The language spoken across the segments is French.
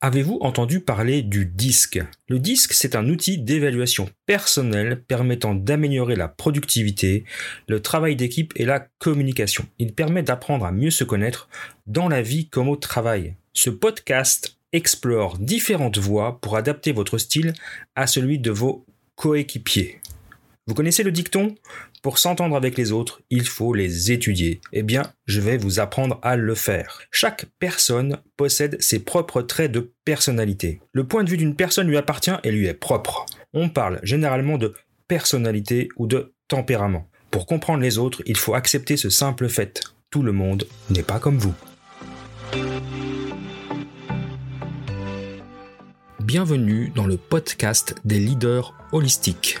Avez-vous entendu parler du DISC Le DISC, c'est un outil d'évaluation personnelle permettant d'améliorer la productivité, le travail d'équipe et la communication. Il permet d'apprendre à mieux se connaître dans la vie comme au travail. Ce podcast explore différentes voies pour adapter votre style à celui de vos coéquipiers. Vous connaissez le dicton Pour s'entendre avec les autres, il faut les étudier. Eh bien, je vais vous apprendre à le faire. Chaque personne possède ses propres traits de personnalité. Le point de vue d'une personne lui appartient et lui est propre. On parle généralement de personnalité ou de tempérament. Pour comprendre les autres, il faut accepter ce simple fait. Tout le monde n'est pas comme vous. Bienvenue dans le podcast des leaders holistiques.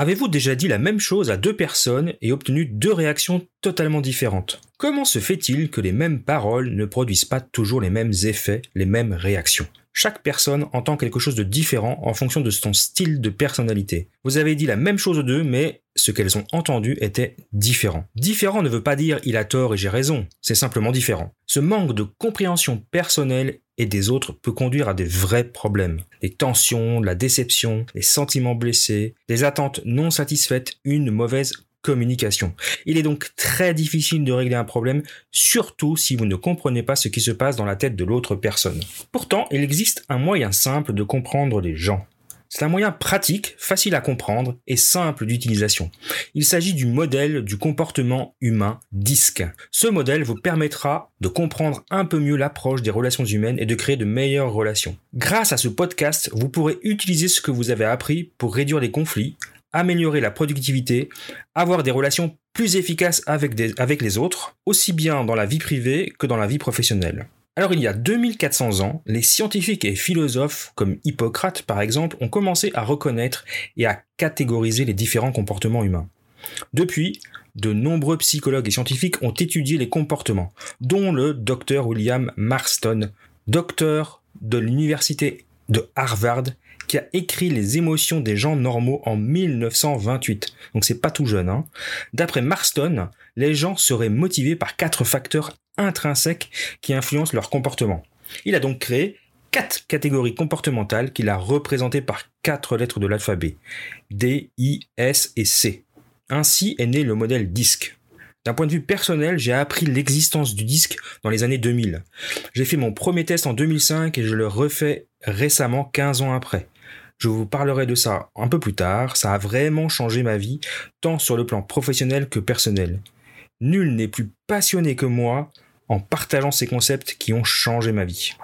Avez-vous déjà dit la même chose à deux personnes et obtenu deux réactions totalement différentes? Comment se fait-il que les mêmes paroles ne produisent pas toujours les mêmes effets, les mêmes réactions? Chaque personne entend quelque chose de différent en fonction de son style de personnalité. Vous avez dit la même chose aux deux, mais ce qu'elles ont entendu était différent. Différent ne veut pas dire il a tort et j'ai raison, c'est simplement différent. Ce manque de compréhension personnelle et des autres peut conduire à des vrais problèmes. Les tensions, la déception, les sentiments blessés, les attentes non satisfaites, une mauvaise communication. Il est donc très difficile de régler un problème, surtout si vous ne comprenez pas ce qui se passe dans la tête de l'autre personne. Pourtant, il existe un moyen simple de comprendre les gens. C'est un moyen pratique, facile à comprendre et simple d'utilisation. Il s'agit du modèle du comportement humain DISC. Ce modèle vous permettra de comprendre un peu mieux l'approche des relations humaines et de créer de meilleures relations. Grâce à ce podcast, vous pourrez utiliser ce que vous avez appris pour réduire les conflits, améliorer la productivité, avoir des relations plus efficaces avec, avec les autres, aussi bien dans la vie privée que dans la vie professionnelle. Alors il y a 2400 ans, les scientifiques et philosophes comme Hippocrate par exemple ont commencé à reconnaître et à catégoriser les différents comportements humains. Depuis, de nombreux psychologues et scientifiques ont étudié les comportements, dont le docteur William Marston, docteur de l'université de Harvard qui a écrit Les émotions des gens normaux en 1928. Donc c'est pas tout jeune. Hein. D'après Marston, les gens seraient motivés par quatre facteurs intrinsèques qui influencent leur comportement. Il a donc créé quatre catégories comportementales qu'il a représentées par quatre lettres de l'alphabet. D, I, S et C. Ainsi est né le modèle DISC. D'un point de vue personnel, j'ai appris l'existence du disque dans les années 2000. J'ai fait mon premier test en 2005 et je le refais récemment 15 ans après. Je vous parlerai de ça un peu plus tard, ça a vraiment changé ma vie, tant sur le plan professionnel que personnel. Nul n'est plus passionné que moi en partageant ces concepts qui ont changé ma vie.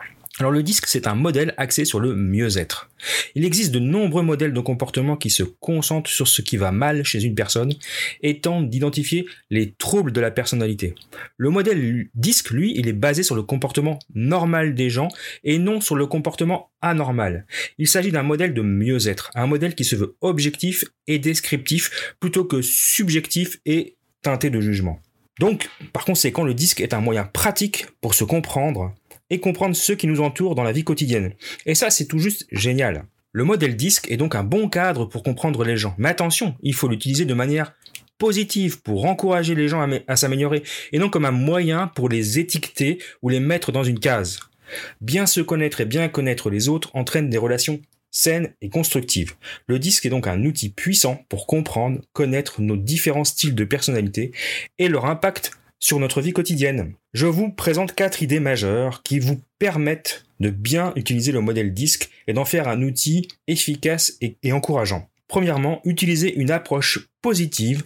Alors le disque, c'est un modèle axé sur le mieux-être. Il existe de nombreux modèles de comportement qui se concentrent sur ce qui va mal chez une personne et tentent d'identifier les troubles de la personnalité. Le modèle disque, lui, il est basé sur le comportement normal des gens et non sur le comportement anormal. Il s'agit d'un modèle de mieux-être, un modèle qui se veut objectif et descriptif plutôt que subjectif et teinté de jugement. Donc, par conséquent, le disque est un moyen pratique pour se comprendre et comprendre ceux qui nous entourent dans la vie quotidienne. Et ça, c'est tout juste génial. Le modèle disque est donc un bon cadre pour comprendre les gens. Mais attention, il faut l'utiliser de manière positive pour encourager les gens à, s'améliorer et non comme un moyen pour les étiqueter ou les mettre dans une case. Bien se connaître et bien connaître les autres entraîne des relations saines et constructives. Le disque est donc un outil puissant pour comprendre, connaître nos différents styles de personnalité et leur impact sur notre vie quotidienne. Je vous présente quatre idées majeures qui vous permettent de bien utiliser le modèle disque et d'en faire un outil efficace et, encourageant. Premièrement, utilisez une approche positive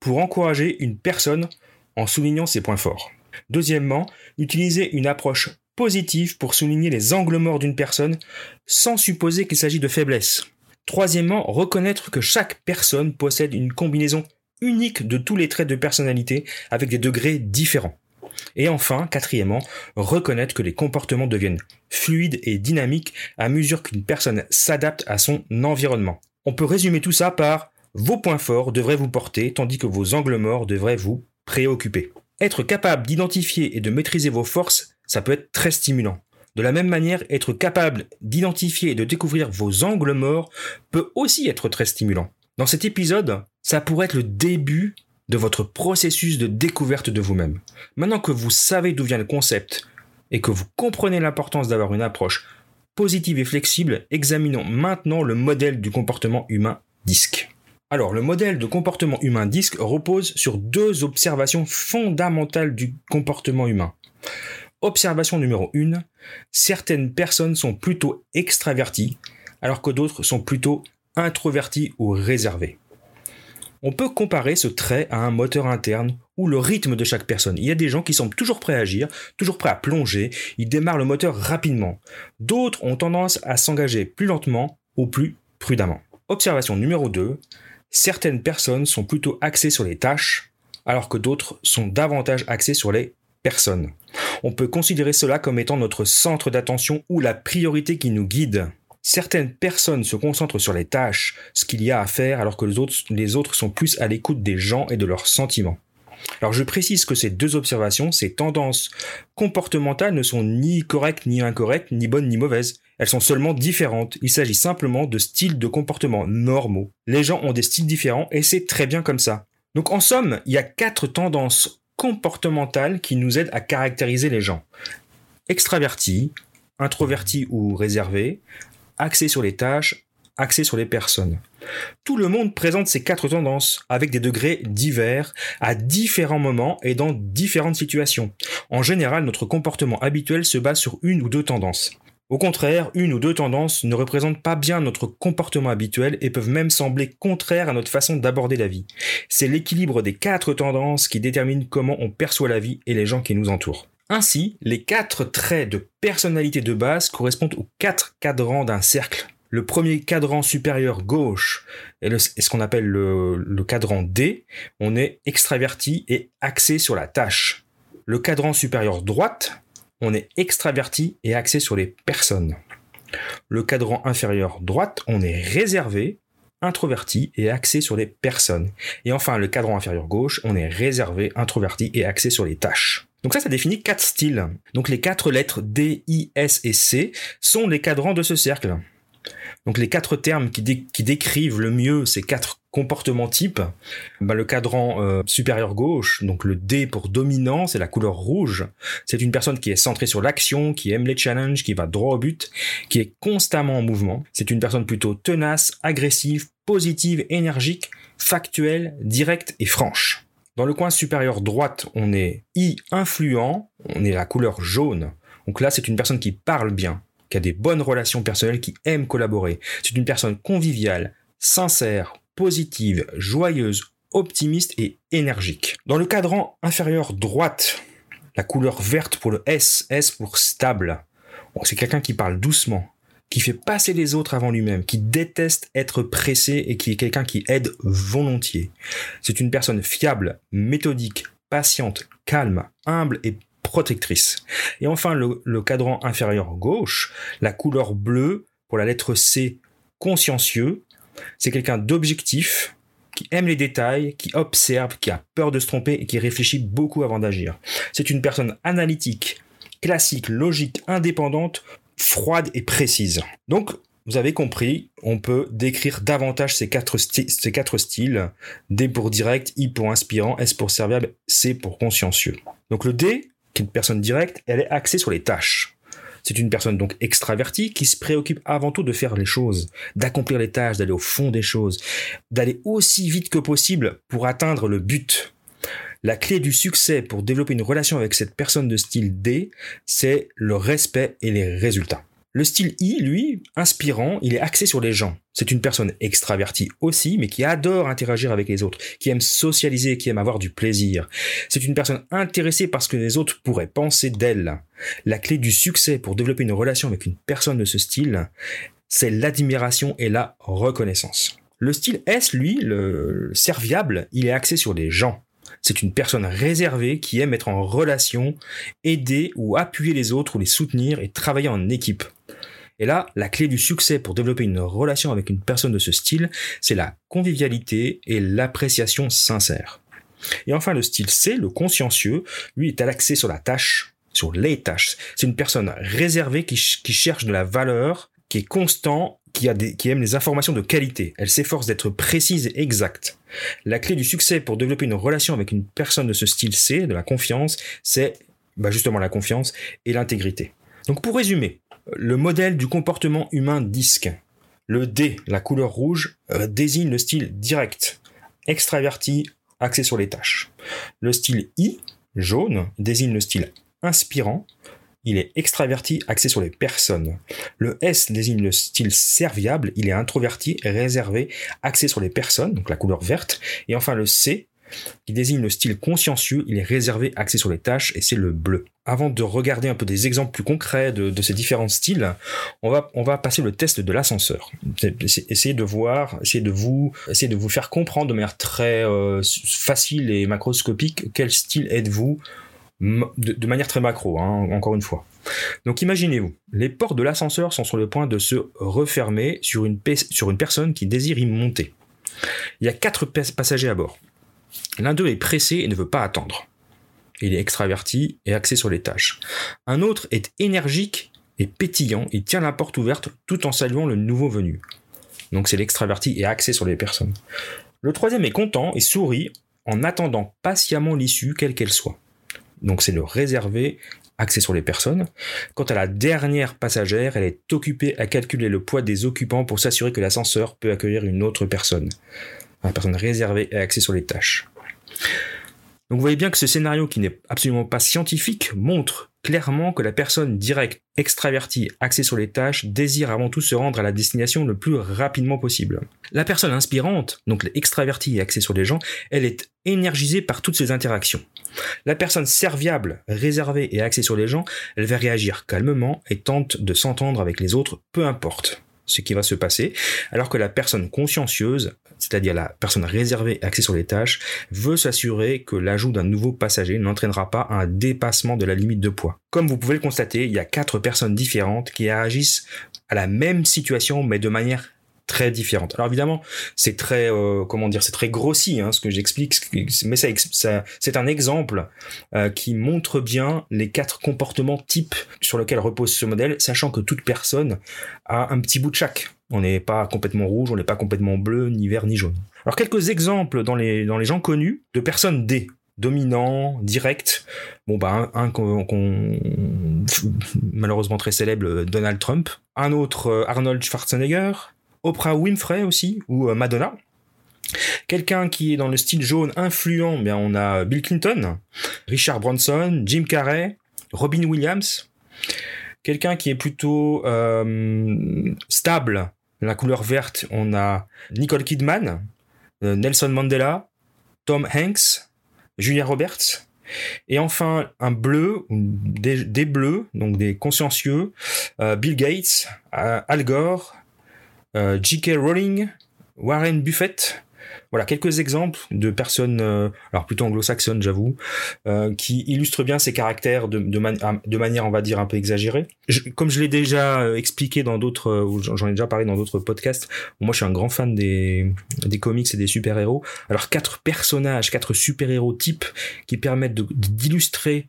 pour encourager une personne en soulignant ses points forts. Deuxièmement, utilisez une approche positive pour souligner les angles morts d'une personne sans supposer qu'il s'agit de faiblesse. Troisièmement, reconnaître que chaque personne possède une combinaison unique de tous les traits de personnalité avec des degrés différents. Et enfin, quatrièmement, reconnaître que les comportements deviennent fluides et dynamiques à mesure qu'une personne s'adapte à son environnement. On peut résumer tout ça par vos points forts devraient vous porter tandis que vos angles morts devraient vous préoccuper. Être capable d'identifier et de maîtriser vos forces, ça peut être très stimulant. De la même manière, être capable d'identifier et de découvrir vos angles morts peut aussi être très stimulant. Dans cet épisode, ça pourrait être le début de votre processus de découverte de vous-même. Maintenant que vous savez d'où vient le concept et que vous comprenez l'importance d'avoir une approche positive et flexible, examinons maintenant le modèle du comportement humain disque. Alors, le modèle de comportement humain disque repose sur deux observations fondamentales du comportement humain. Observation numéro 1, certaines personnes sont plutôt extraverties, alors que d'autres sont plutôt introverties ou réservées. On peut comparer ce trait à un moteur interne ou le rythme de chaque personne. Il y a des gens qui semblent toujours prêts à agir, toujours prêts à plonger, ils démarrent le moteur rapidement. D'autres ont tendance à s'engager plus lentement ou plus prudemment. Observation numéro 2, certaines personnes sont plutôt axées sur les tâches, alors que d'autres sont davantage axées sur les personnes. On peut considérer cela comme étant notre centre d'attention ou la priorité qui nous guide. Certaines personnes se concentrent sur les tâches, ce qu'il y a à faire, alors que les autres, sont plus à l'écoute des gens et de leurs sentiments. Alors je précise que ces deux observations, ces tendances comportementales ne sont ni correctes ni incorrectes, ni bonnes ni mauvaises. Elles sont seulement différentes. Il s'agit simplement de styles de comportement normaux. Les gens ont des styles différents et c'est très bien comme ça. Donc en somme, il y a quatre tendances comportementales qui nous aident à caractériser les gens. Extravertis, introvertis ou réservés, axés sur les tâches, axés sur les personnes. Tout le monde présente ces quatre tendances avec des degrés divers à différents moments et dans différentes situations. En général, notre comportement habituel se base sur une ou deux tendances. Au contraire, une ou deux tendances ne représentent pas bien notre comportement habituel et peuvent même sembler contraires à notre façon d'aborder la vie. C'est l'équilibre des quatre tendances qui détermine comment on perçoit la vie et les gens qui nous entourent. Ainsi, les quatre traits de personnalité de base correspondent aux quatre cadrans d'un cercle. Le premier cadran supérieur gauche est, ce qu'on appelle le, le cadran D. On est extraverti et axé sur la tâche. Le cadran supérieur droite on est extraverti et axé sur les personnes. Le cadran inférieur droite, on est réservé, introverti et axé sur les personnes. Et enfin, le cadran inférieur gauche, on est réservé, introverti et axé sur les tâches. Donc ça, ça définit quatre styles. Donc les quatre lettres D, I, S et C sont les cadrans de ce cercle. Donc les quatre termes qui, décrivent le mieux ces quatre comportements types, bah, le cadran euh, supérieur gauche, donc le D pour dominant, c'est la couleur rouge. C'est une personne qui est centrée sur l'action, qui aime les challenges, qui va droit au but, qui est constamment en mouvement. C'est une personne plutôt tenace, agressive, positive, énergique, factuelle, directe et franche. Dans le coin supérieur droite, on est I influent, on est la couleur jaune. Donc là, c'est une personne qui parle bien, qui a des bonnes relations personnelles, qui aime collaborer. C'est une personne conviviale, sincère, positive, joyeuse, optimiste et énergique. Dans le cadran inférieur droite, la couleur verte pour le S, S pour stable. c'est quelqu'un qui parle doucement, qui fait passer les autres avant lui-même, qui déteste être pressé et qui est quelqu'un qui aide volontiers. C'est une personne fiable, méthodique, patiente, calme, humble et protectrice. Et enfin, le, cadran inférieur gauche, la couleur bleue pour la lettre C, consciencieux. C'est quelqu'un d'objectif, qui aime les détails, qui observe, qui a peur de se tromper et qui réfléchit beaucoup avant d'agir. C'est une personne analytique, classique, logique, indépendante, froide et précise. Donc, vous avez compris, on peut décrire davantage ces quatre, ces quatre styles. D pour direct, I pour inspirant, S pour serviable, C pour consciencieux. Donc le D, qui est une personne directe, elle est axée sur les tâches. C'est une personne donc extravertie qui se préoccupe avant tout de faire les choses, d'accomplir les tâches, d'aller au fond des choses, d'aller aussi vite que possible pour atteindre le but. La clé du succès pour développer une relation avec cette personne de style D, c'est le respect et les résultats. Le style I, lui, inspirant, il est axé sur les gens. C'est une personne extravertie aussi, mais qui adore interagir avec les autres, qui aime socialiser, qui aime avoir du plaisir. C'est une personne intéressée par ce que les autres pourraient penser d'elle. La clé du succès pour développer une relation avec une personne de ce style, c'est l'admiration et la reconnaissance. Le style S, lui, le serviable, il est axé sur les gens. C'est une personne réservée qui aime être en relation, aider ou appuyer les autres ou les soutenir et travailler en équipe. Et là, la clé du succès pour développer une relation avec une personne de ce style, c'est la convivialité et l'appréciation sincère. Et enfin, le style C, le consciencieux, lui est axé sur la tâche, sur les tâches. C'est une personne réservée qui, qui, cherche de la valeur, qui est constant, qui, aime les informations de qualité. Elle s'efforce d'être précise et exacte. La clé du succès pour développer une relation avec une personne de ce style C, de la confiance, c'est bah justement la confiance et l'intégrité. Donc pour résumer, le modèle du comportement humain disque. Le D, la couleur rouge, euh, désigne le style direct, extraverti, axé sur les tâches. Le style I, jaune, désigne le style inspirant, il est extraverti, axé sur les personnes. Le S désigne le style serviable, il est introverti, réservé, axé sur les personnes, donc la couleur verte. Et enfin le C, qui désigne le style consciencieux, il est réservé, axé sur les tâches, et c'est le bleu. Avant de regarder un peu des exemples plus concrets de, ces différents styles, on va, on va passer le test de l'ascenseur. Essayez de voir, essayez de vous, essayer de vous faire comprendre de manière très euh, facile et macroscopique quel style êtes-vous de, manière très macro, hein, encore une fois. Donc imaginez-vous, les portes de l'ascenseur sont sur le point de se refermer sur une, sur une personne qui désire y monter. Il y a quatre passagers à bord. L'un d'eux est pressé et ne veut pas attendre. Il est extraverti et axé sur les tâches. Un autre est énergique et pétillant, il tient la porte ouverte tout en saluant le nouveau venu. Donc c'est l'extraverti et axé sur les personnes. Le troisième est content et sourit en attendant patiemment l'issue quelle qu'elle soit. Donc c'est le réservé axé sur les personnes. Quant à la dernière passagère, elle est occupée à calculer le poids des occupants pour s'assurer que l'ascenseur peut accueillir une autre personne. Une personne réservée et axée sur les tâches. Donc vous voyez bien que ce scénario qui n'est absolument pas scientifique montre clairement que la personne directe, extravertie, axée sur les tâches, désire avant tout se rendre à la destination le plus rapidement possible. La personne inspirante, donc l'extravertie et axée sur les gens, elle est énergisée par toutes ces interactions. La personne serviable, réservée et axée sur les gens, elle va réagir calmement et tente de s'entendre avec les autres, peu importe ce qui va se passer, alors que la personne consciencieuse, c'est-à-dire la personne réservée axée sur les tâches, veut s'assurer que l'ajout d'un nouveau passager n'entraînera pas un dépassement de la limite de poids. Comme vous pouvez le constater, il y a quatre personnes différentes qui réagissent à la même situation mais de manière très différentes. Alors évidemment, c'est très euh, comment dire, c'est très grossi hein, ce que j'explique, mais c'est un exemple euh, qui montre bien les quatre comportements types sur lesquels repose ce modèle, sachant que toute personne a un petit bout de chaque. On n'est pas complètement rouge, on n'est pas complètement bleu, ni vert, ni jaune. Alors quelques exemples dans les gens connus de personnes D dominant, direct. Bon bah un, qu'on malheureusement très célèbre Donald Trump, un autre euh, Arnold Schwarzenegger, Oprah Winfrey aussi, ou euh, Madonna. Quelqu'un qui est dans le style jaune influent, bien on a Bill Clinton, Richard Branson, Jim Carrey, Robin Williams. Quelqu'un qui est plutôt euh, stable, la couleur verte, on a Nicole Kidman, euh, Nelson Mandela, Tom Hanks, Julia Roberts. Et enfin, un bleu, des, bleus, donc des consciencieux, Bill Gates, Al Gore, euh, J.K. Rowling, Warren Buffett, voilà quelques exemples de personnes, euh, alors plutôt anglo-saxonnes, j'avoue, euh, qui illustrent bien ces caractères de, de, de, manière, on va dire, un peu exagérée. comme je l'ai déjà euh, expliqué dans d'autres, j'en ai déjà parlé dans d'autres podcasts, moi je suis un grand fan des, des comics et des super-héros. Alors quatre personnages, quatre super-héros types qui permettent d'illustrer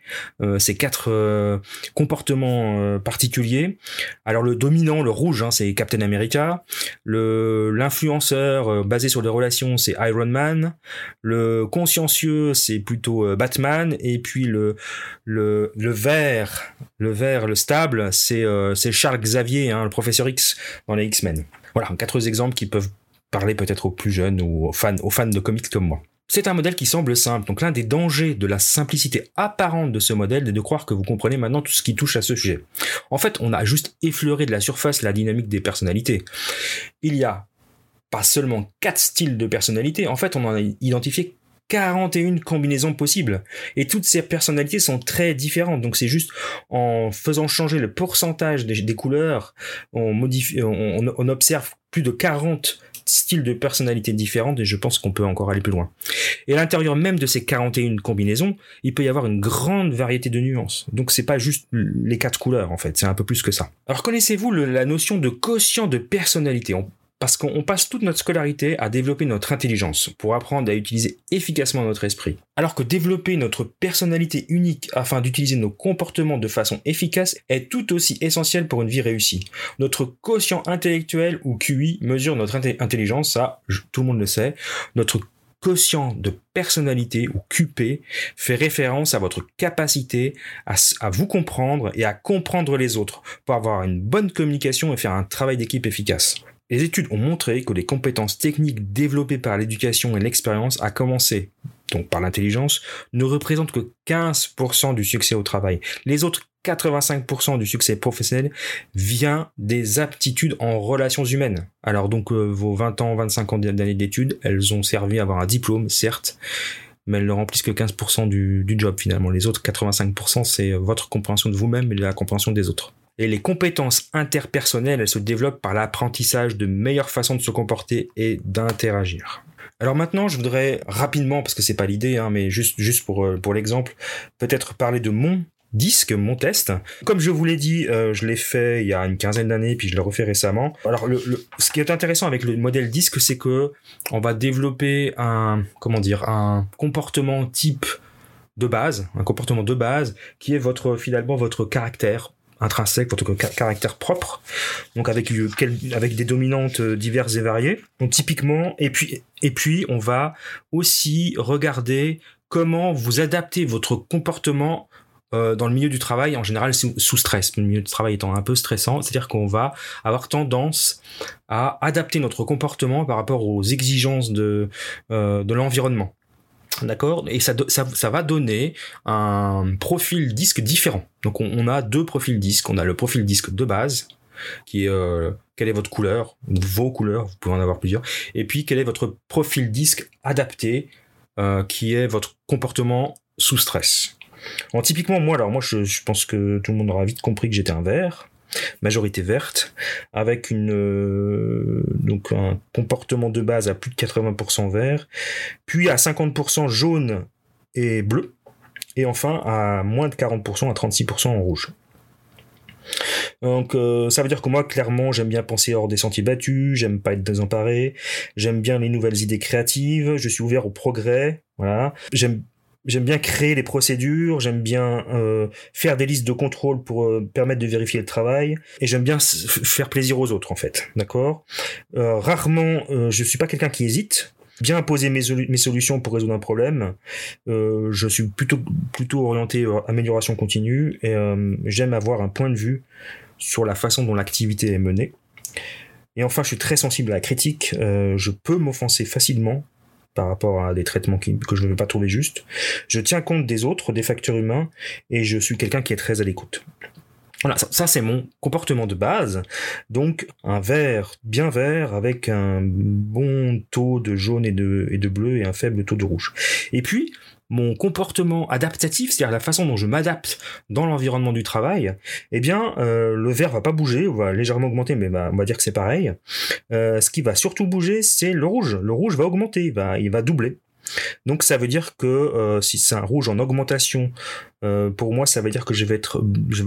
ces quatre comportements particuliers. Alors le dominant, le rouge, hein, c'est Captain America. Le l'influenceur basé sur les relations, c'est Iron Man. Le consciencieux, c'est plutôt euh, Batman. Et puis le, le, vert, le vert, le stable, c'est euh, Charles Xavier, hein, le professeur X dans les X-Men. Voilà, quatre exemples qui peuvent parler peut-être aux plus jeunes ou aux fans, aux fans de comics comme moi. C'est un modèle qui semble simple, donc l'un des dangers de la simplicité apparente de ce modèle est de croire que vous comprenez maintenant tout ce qui touche à ce sujet. En fait, on a juste effleuré de la surface la dynamique des personnalités. Il y a pas seulement quatre styles de personnalité, en fait on en a identifié 41 combinaisons possibles. Et toutes ces personnalités sont très différentes. Donc c'est juste en faisant changer le pourcentage des, couleurs, on, observe plus de 40 styles de personnalités différentes et je pense qu'on peut encore aller plus loin. Et à l'intérieur même de ces 41 combinaisons, il peut y avoir une grande variété de nuances. Donc c'est pas juste les quatre couleurs en fait, c'est un peu plus que ça. Alors connaissez-vous la notion de quotient de personnalité? Parce qu'on passe toute notre scolarité à développer notre intelligence pour apprendre à utiliser efficacement notre esprit. Alors que développer notre personnalité unique afin d'utiliser nos comportements de façon efficace est tout aussi essentiel pour une vie réussie. Notre quotient intellectuel ou QI mesure notre intelligence, ça tout le monde le sait. Notre quotient de personnalité ou QP fait référence à votre capacité à, vous comprendre et à comprendre les autres pour avoir une bonne communication et faire un travail d'équipe efficace. Les études ont montré que les compétences techniques développées par l'éducation et l'expérience, à commencer donc par l'intelligence, ne représentent que 15% du succès au travail. Les autres 85% du succès professionnel vient des aptitudes en relations humaines. Alors donc euh, vos 20 ans, 25 ans d'années d'études, elles ont servi à avoir un diplôme, certes, mais elles ne remplissent que 15% du, du job finalement. Les autres 85%, c'est votre compréhension de vous-même et la compréhension des autres. Et les compétences interpersonnelles, elles se développent par l'apprentissage de meilleures façons de se comporter et d'interagir. Alors maintenant, je voudrais rapidement, parce que c'est pas l'idée, hein, mais juste, juste pour, euh, pour l'exemple, peut-être parler de mon disque, mon test. Comme je vous l'ai dit, euh, je l'ai fait il y a une quinzaine d'années, puis je l'ai refait récemment. Alors, le, ce qui est intéressant avec le modèle disque, c'est que on va développer un, comment dire, un comportement type de base, un comportement de base qui est votre finalement votre caractère intrinsèque, votre caractère propre, donc avec, avec des dominantes euh, diverses et variées. Donc typiquement, et puis, et puis on va aussi regarder comment vous adaptez votre comportement euh, dans le milieu du travail, en général sous, stress, le milieu du travail étant un peu stressant, c'est-à-dire qu'on va avoir tendance à adapter notre comportement par rapport aux exigences de, euh, de l'environnement. D'accord Et ça, ça, va donner un profil disque différent. Donc on, a deux profils disques. On a le profil disque de base, qui est euh, quelle est votre couleur, vos couleurs, vous pouvez en avoir plusieurs. Et puis quel est votre profil disque adapté, euh, qui est votre comportement sous stress? Alors, typiquement moi, alors moi je pense que tout le monde aura vite compris que j'étais un vert majorité verte, avec une euh, donc un comportement de base à plus de 80% vert, puis à 50% jaune et bleu, et enfin à moins de 40% à 36% en rouge. Donc euh, ça veut dire que moi clairement j'aime bien penser hors des sentiers battus, j'aime pas être désemparé, j'aime bien les nouvelles idées créatives, je suis ouvert au progrès, voilà. J'aime J'aime bien créer les procédures, j'aime bien euh, faire des listes de contrôle pour euh, permettre de vérifier le travail, et j'aime bien faire plaisir aux autres en fait, d'accord? Euh, Rarement, je suis pas quelqu'un qui hésite. Bien imposer mes, mes, solutions pour résoudre un problème. je suis plutôt plutôt orienté amélioration continue et j'aime avoir un point de vue sur la façon dont l'activité est menée. Et enfin, je suis très sensible à la critique. je peux m'offenser facilement par rapport à des traitements que je ne veux pas trouver justes. Je tiens compte des autres, des facteurs humains, et je suis quelqu'un qui est très à l'écoute. Voilà, ça, c'est mon comportement de base. Donc un vert bien vert avec un bon taux de jaune et de, et de bleu et un faible taux de rouge. Et puis mon comportement adaptatif, c'est-à-dire la façon dont je m'adapte dans l'environnement du travail, eh bien, euh, le vert va pas bouger, on va légèrement augmenter, mais on va dire que c'est pareil. Euh, ce qui va surtout bouger, c'est le rouge. Le rouge va augmenter, il va doubler. Donc ça veut dire que euh, si c'est un rouge en augmentation, euh, pour moi ça veut dire que je vais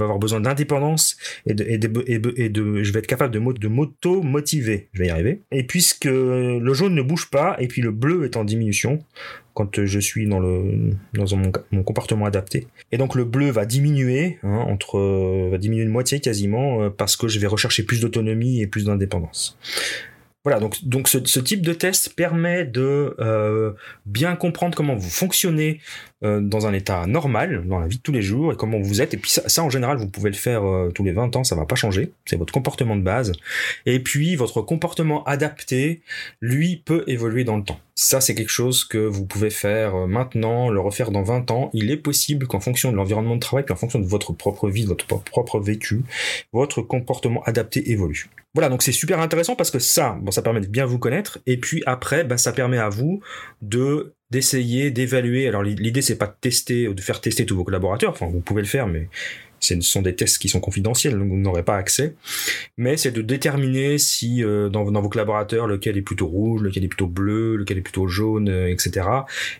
avoir besoin d'indépendance et de, je vais être capable de, m'auto motiver. Je vais y arriver. Et puisque le jaune ne bouge pas et puis le bleu est en diminution quand je suis dans mon comportement adapté. Et donc le bleu va diminuer hein, entre va diminuer de moitié quasiment euh, parce que je vais rechercher plus d'autonomie et plus d'indépendance. Voilà, donc, ce, type de test permet de euh, bien comprendre comment vous fonctionnez euh, dans un état normal, dans la vie de tous les jours, et comment vous êtes. Et puis ça, en général, vous pouvez le faire euh, tous les 20 ans, ça va pas changer. C'est votre comportement de base. Et puis votre comportement adapté, lui, peut évoluer dans le temps. Ça, c'est quelque chose que vous pouvez faire euh, maintenant, le refaire dans 20 ans. Il est possible qu'en fonction de l'environnement de travail, puis en fonction de votre propre vie, de votre propre vécu, votre comportement adapté évolue. Voilà, donc c'est super intéressant parce que ça, bon, ça permet de bien vous connaître, et puis après, bah, ça permet à vous de d'essayer, d'évaluer. Alors l'idée c'est pas de tester, ou de faire tester tous vos collaborateurs. Enfin, vous pouvez le faire, mais ce sont des tests qui sont confidentiels, donc vous n'aurez pas accès. Mais c'est de déterminer si euh, dans, vos collaborateurs lequel est plutôt rouge, lequel est plutôt bleu, lequel est plutôt jaune, euh, etc.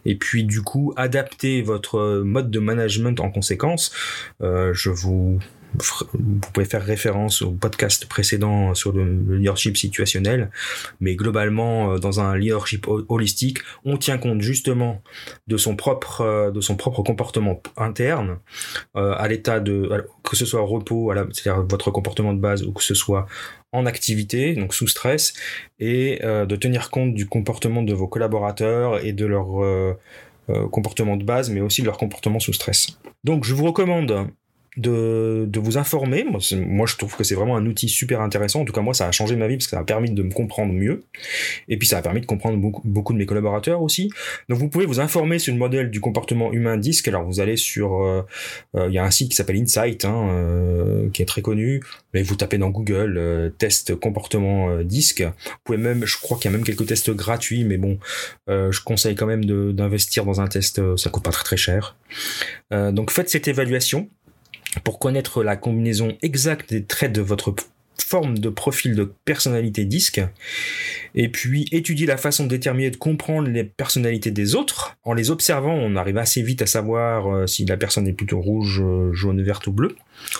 Et puis du coup adapter votre mode de management en conséquence. Euh, je vous vous pouvez faire référence au podcast précédent sur le, leadership situationnel, mais globalement, euh, dans un leadership holistique, on tient compte justement de son propre, euh, de son propre comportement interne, euh, à l'état de, que ce soit au repos, c'est-à-dire votre comportement de base, ou que ce soit en activité, donc sous stress, et de tenir compte du comportement de vos collaborateurs et de leur comportement de base, mais aussi de leur comportement sous stress. Donc je vous recommande de, de vous informer. Moi, moi, je trouve que c'est vraiment un outil super intéressant. En tout cas, moi, ça a changé ma vie parce que ça a permis de me comprendre mieux. Et puis, ça a permis de comprendre beaucoup, beaucoup de mes collaborateurs aussi. Donc, vous pouvez vous informer sur le modèle du comportement humain disque. Alors, vous allez sur... Euh, euh, il y a un site qui s'appelle Insight, hein, euh, qui est très connu. Mais vous tapez dans Google test comportement disque. Vous pouvez même, je crois qu'il y a même quelques tests gratuits, mais bon, je conseille quand même d'investir dans un test. ça coûte pas très très cher. donc, faites cette évaluation pour connaître la combinaison exacte des traits de votre forme de profil de personnalité disque, et puis étudier la façon de déterminer, de comprendre les personnalités des autres. En les observant, on arrive assez vite à savoir euh, si la personne est plutôt rouge, euh, jaune, verte ou bleu.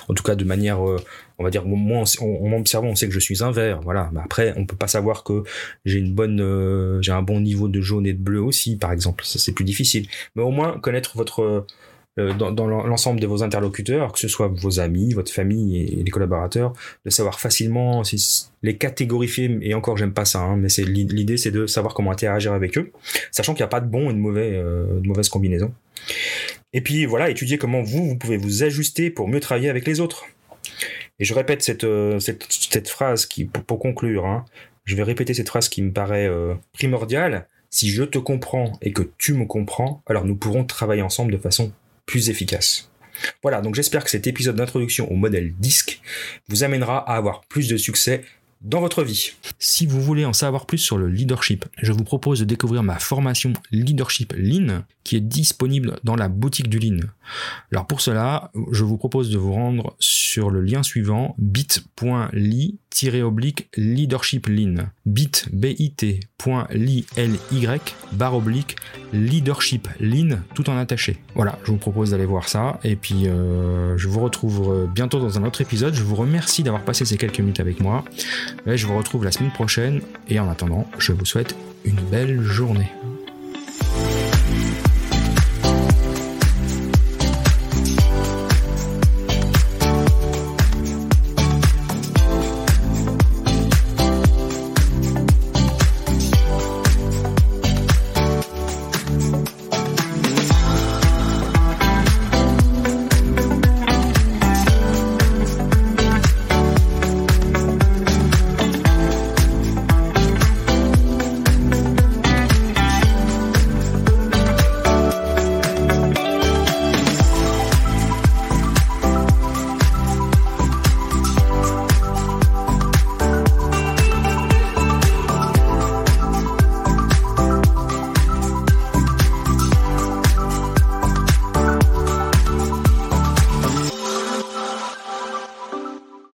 En tout cas, de manière, euh, on va dire, moi, en m'observant, on sait que je suis un vert. Voilà. Mais après, on peut pas savoir que j'ai une bonne, j'ai un bon niveau de jaune et de bleu aussi, par exemple. Ça, c'est plus difficile. Mais au moins connaître votre dans, dans l'ensemble de vos interlocuteurs, que ce soit vos amis, votre famille et, les collaborateurs, de savoir facilement si, les catégorifier. Et encore, j'aime pas ça, hein, mais c'est l'idée, c'est de savoir comment interagir avec eux, sachant qu'il n'y a pas de bon et de mauvais, euh, de mauvaise combinaison. Et puis voilà, étudier comment vous, vous pouvez vous ajuster pour mieux travailler avec les autres. Et je répète cette, euh, cette, cette phrase qui, pour, conclure, hein, je vais répéter cette phrase qui me paraît euh, primordiale. Si je te comprends et que tu me comprends, alors nous pourrons travailler ensemble de façon plus efficace. Voilà, donc j'espère que cet épisode d'introduction au modèle disque vous amènera à avoir plus de succès dans votre vie. Si vous voulez en savoir plus sur le leadership, je vous propose de découvrir ma formation Leadership Lean qui est disponible dans la boutique du Lean. Alors pour cela, je vous propose de vous rendre sur le lien suivant bit.ly oblique leadership lean bit bit.ly barre oblique leadership lean tout en attaché voilà je vous propose d'aller voir ça et puis euh, je vous retrouve bientôt dans un autre épisode je vous remercie d'avoir passé ces quelques minutes avec moi et je vous retrouve la semaine prochaine. Et en attendant je vous souhaite une belle journée